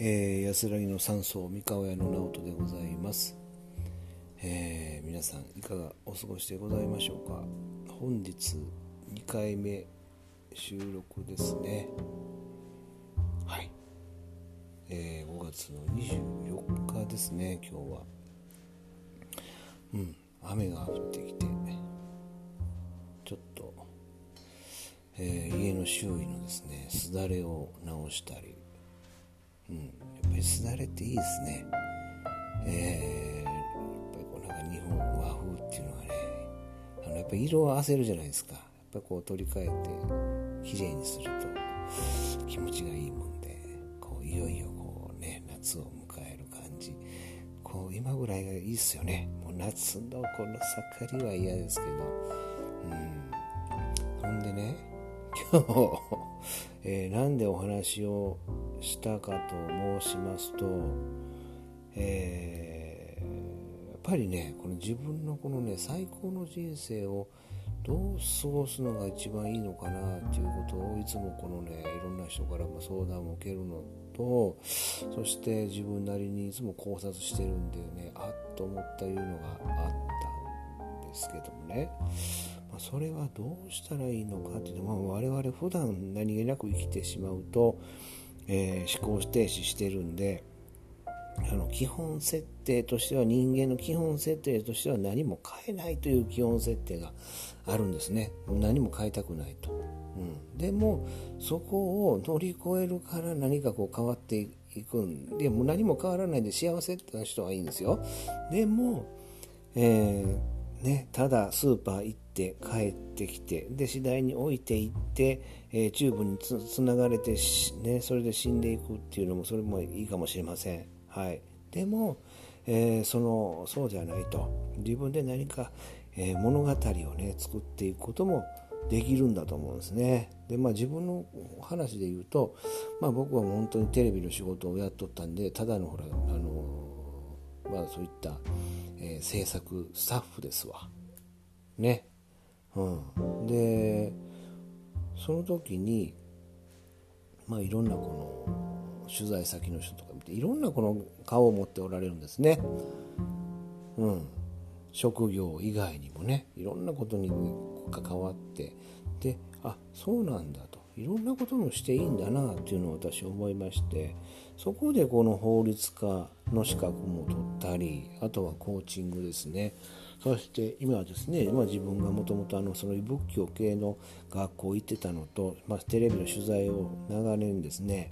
えー、安らぎの山荘三河屋の直人でございます、えー、皆さんいかがお過ごしでございましょうか。本日2回目収録ですね。はい、えー、5月の24日ですね今日は。うん雨が降ってきてちょっと、えー、家の周囲のですねすだれを直したりうん、やっぱりすだれっていいですね。えー、やっぱりこうなんか日本和風っていうのはね、あのやっぱり色を合わせるじゃないですか。やっぱりこう取り替えて綺麗にすると気持ちがいいもんで、こういよいよこうね、夏を迎える感じ。こう今ぐらいがいいっすよね。もう夏のこの盛りは嫌ですけど。うん。ほんでね、今日えー、なんでお話をしたかと申しますと、えー、やっぱりねこの自分のこのね最高の人生をどう過ごすのが一番いいのかなっていうことをいつもこのねいろんな人からも相談を受けるのとそして自分なりにいつも考察してるんでねあっと思ったいうのがあったんですけどもね。それはどうしたらいいのかっていうのは、まあ、我々普段何気なく生きてしまうと、えー、思考停止してるんであの基本設定としては人間の基本設定としては何も変えないという基本設定があるんですね。何も変えたくないと、うん、でもそこを乗り越えるから何かこう変わっていくん。でもう何も変わらないで幸せって人はいいんですよ。でも、えー、ね、ただスーパー行ってて帰ってきてで次第に置いていって、えー、チューブにつつながれて、ね、それで死んでいくっていうのもそれもいいかもしれません、はい、でも、えー、そのそうじゃないと自分で何か、えー、物語をね作っていくこともできるんだと思うんですね。でまあ自分の話で言うと、まあ、僕は本当にテレビの仕事をやっとったんでただのほらあのまあそういった、えー、制作スタッフですわ。ね。うん、でその時にまあいろんなこの取材先の人とか見ていろんなこの顔を持っておられるんですね。うん、職業以外にもねいろんなことに関わってであそうなんだと。いろんなこともしていいんだなっていうのを私思いましてそこでこの法律家の資格も取ったりあとはコーチングですね。そして今はですね、まあ、自分がもともと仏教系の学校行ってたのと、まあ、テレビの取材を長年ですね、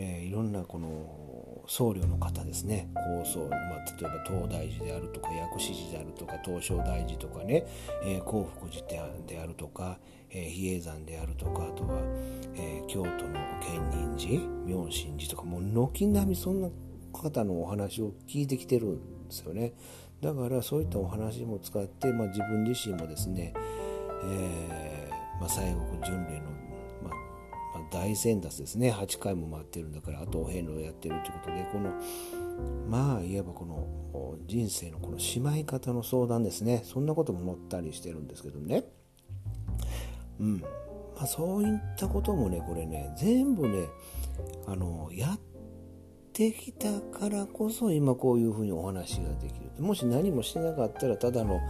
えー、いろんなこの僧侶の方ですね高僧、まあ、例えば東大寺であるとか薬師寺であるとか東照大寺とかね、えー、興福寺であるとか、えー、比叡山であるとかあとは、えー、京都の建仁寺妙心寺とかもう軒並みそんな方のお話を聞いてきてるんですよね。だからそういったお話も使って、まあ、自分自身もですね、えーまあ、西国巡礼の、大先達ですね。8回も回ってるんだからあとお遍路をやってるということでこのまあいわばこの人生のこのしまい方の相談ですね。そんなことも載ったりしてるんですけどね。うん。まあ、そういったこともねこれね全部ねあのやっってきたからこそ今こういうふうにお話ができる。もし何もしてなかったらただの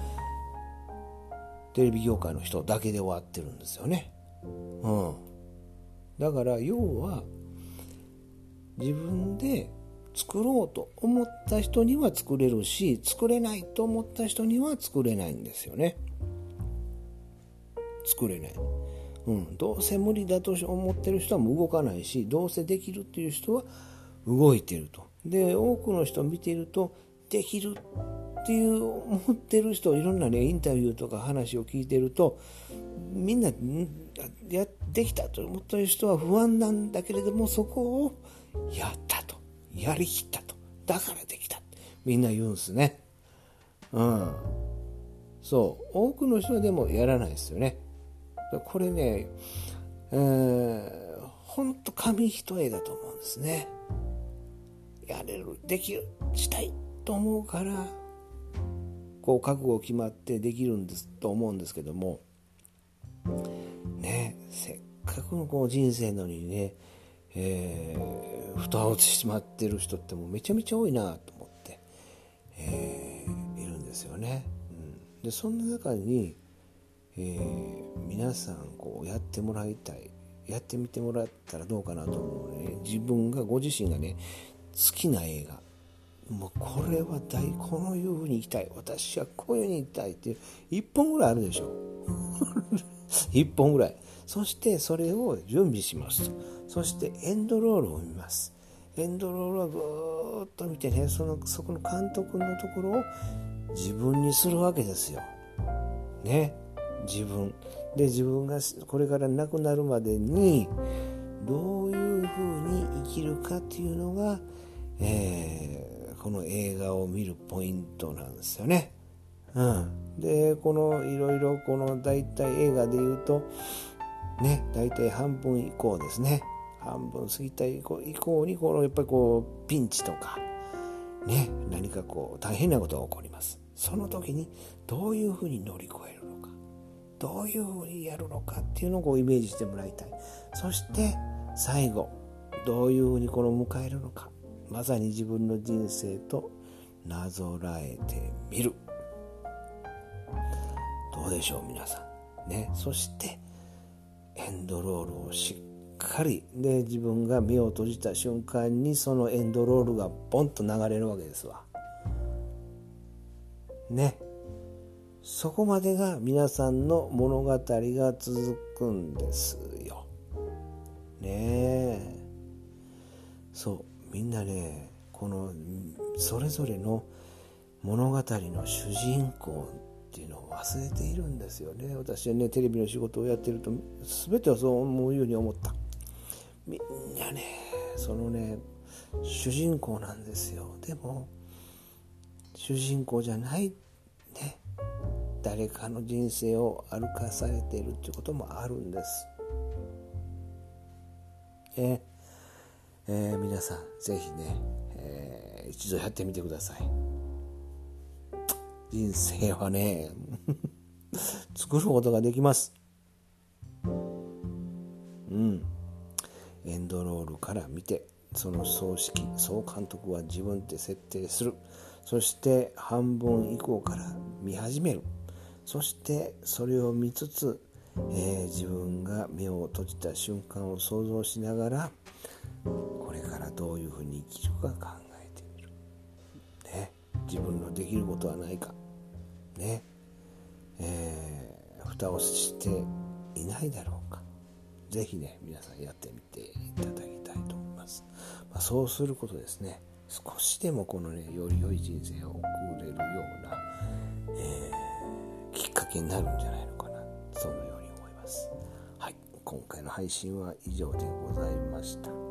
テレビ業界の人だけで終わってるんですよね。うん、だから要は自分で作ろうと思った人には作れるし作れないと思った人には作れないんですよね。作れない。うん、どうせ無理だと思ってる人はもう動かないしどうせできるっていう人は動いてると。で多くの人見てるとできるっていう思ってる人いろんなねインタビューとか話を聞いてるとみんなやできたと思ってる人は不安なんだけれどもそこをやったとやりきったと。だからできた。みんな言うんすねうん。そう。多くの人はでもやらないですよね。これねえー、ほんと紙一重だと思うんですね。やれるできるしたい。と思うからこう覚悟決まってできるんですと思うんですけどもねせっかくのこう人生のにね、えー、蓋をしてしまってる人ってもうめちゃめちゃ多いなと思って、えー、いるんですよね。うん、でそんな中に、えー、皆さんこうやってもらいたいやってみてもらったらどうかなと思うね。自分がご自身がね好きな映画。もうこれは大このいうふうに行きたい。私はこういうふうに行きたいっていう1本ぐらいあるでしょ。1本ぐらい。そしてそれを準備しますと。そしてエンドロールを見ます。エンドロールをぐーっと見てねそのそこの監督のところを自分にするわけですよ。ね。自分。で自分がこれから亡くなるまでにどういうふうに生きるかっていうのが、えー、この映画を見るポイントなんですよね。うん、でこのいろいろこの大体映画で言うとね大体半分以降ですね。半分過ぎた以降以降にこのやっぱりこうピンチとかね何かこう大変なことが起こります。その時にどういうふうに乗り越えるのか。どういうふうにやるのかっていうのをこうイメージしてもらいたい。そして最後どういうふうにこの迎えるのかまさに自分の人生となぞらえてみる。どうでしょう皆さん。ね。そしてエンドロールをしっかりで自分が目を閉じた瞬間にそのエンドロールがボンと流れるわけですわ。ね。そこまでが皆さんの物語が続くんですよ。ね。え。そう、みんなね、このそれぞれの物語の主人公っていうのを忘れているんですよね。私はね、テレビの仕事をやってると、全てはそう思うように思った。みんなね、そのね、主人公なんですよ。でも、主人公じゃないね誰かの人生を歩かされているっていうこともあるんです。ええー、皆さん是非ね、えー、一度やってみてください。人生はね 作ることができます。うん。エンドロールから見てその葬式総監督は自分で設定するそして半分以降から見始めるそしてそれを見つつ、えー、自分が目を閉じた瞬間を想像しながらこれからどういうふうに生きるか考えてみる、ね、自分のできることはないか。ね。えー、蓋をしていないだろうか。是非ね皆さんやってみていただきたいと思います、まあ、そうすることですね。少しでもこのねより良い人生を送れるような、えーきっかけになるんじゃないのかな。そのように思います。はい。今回の配信は以上でございました。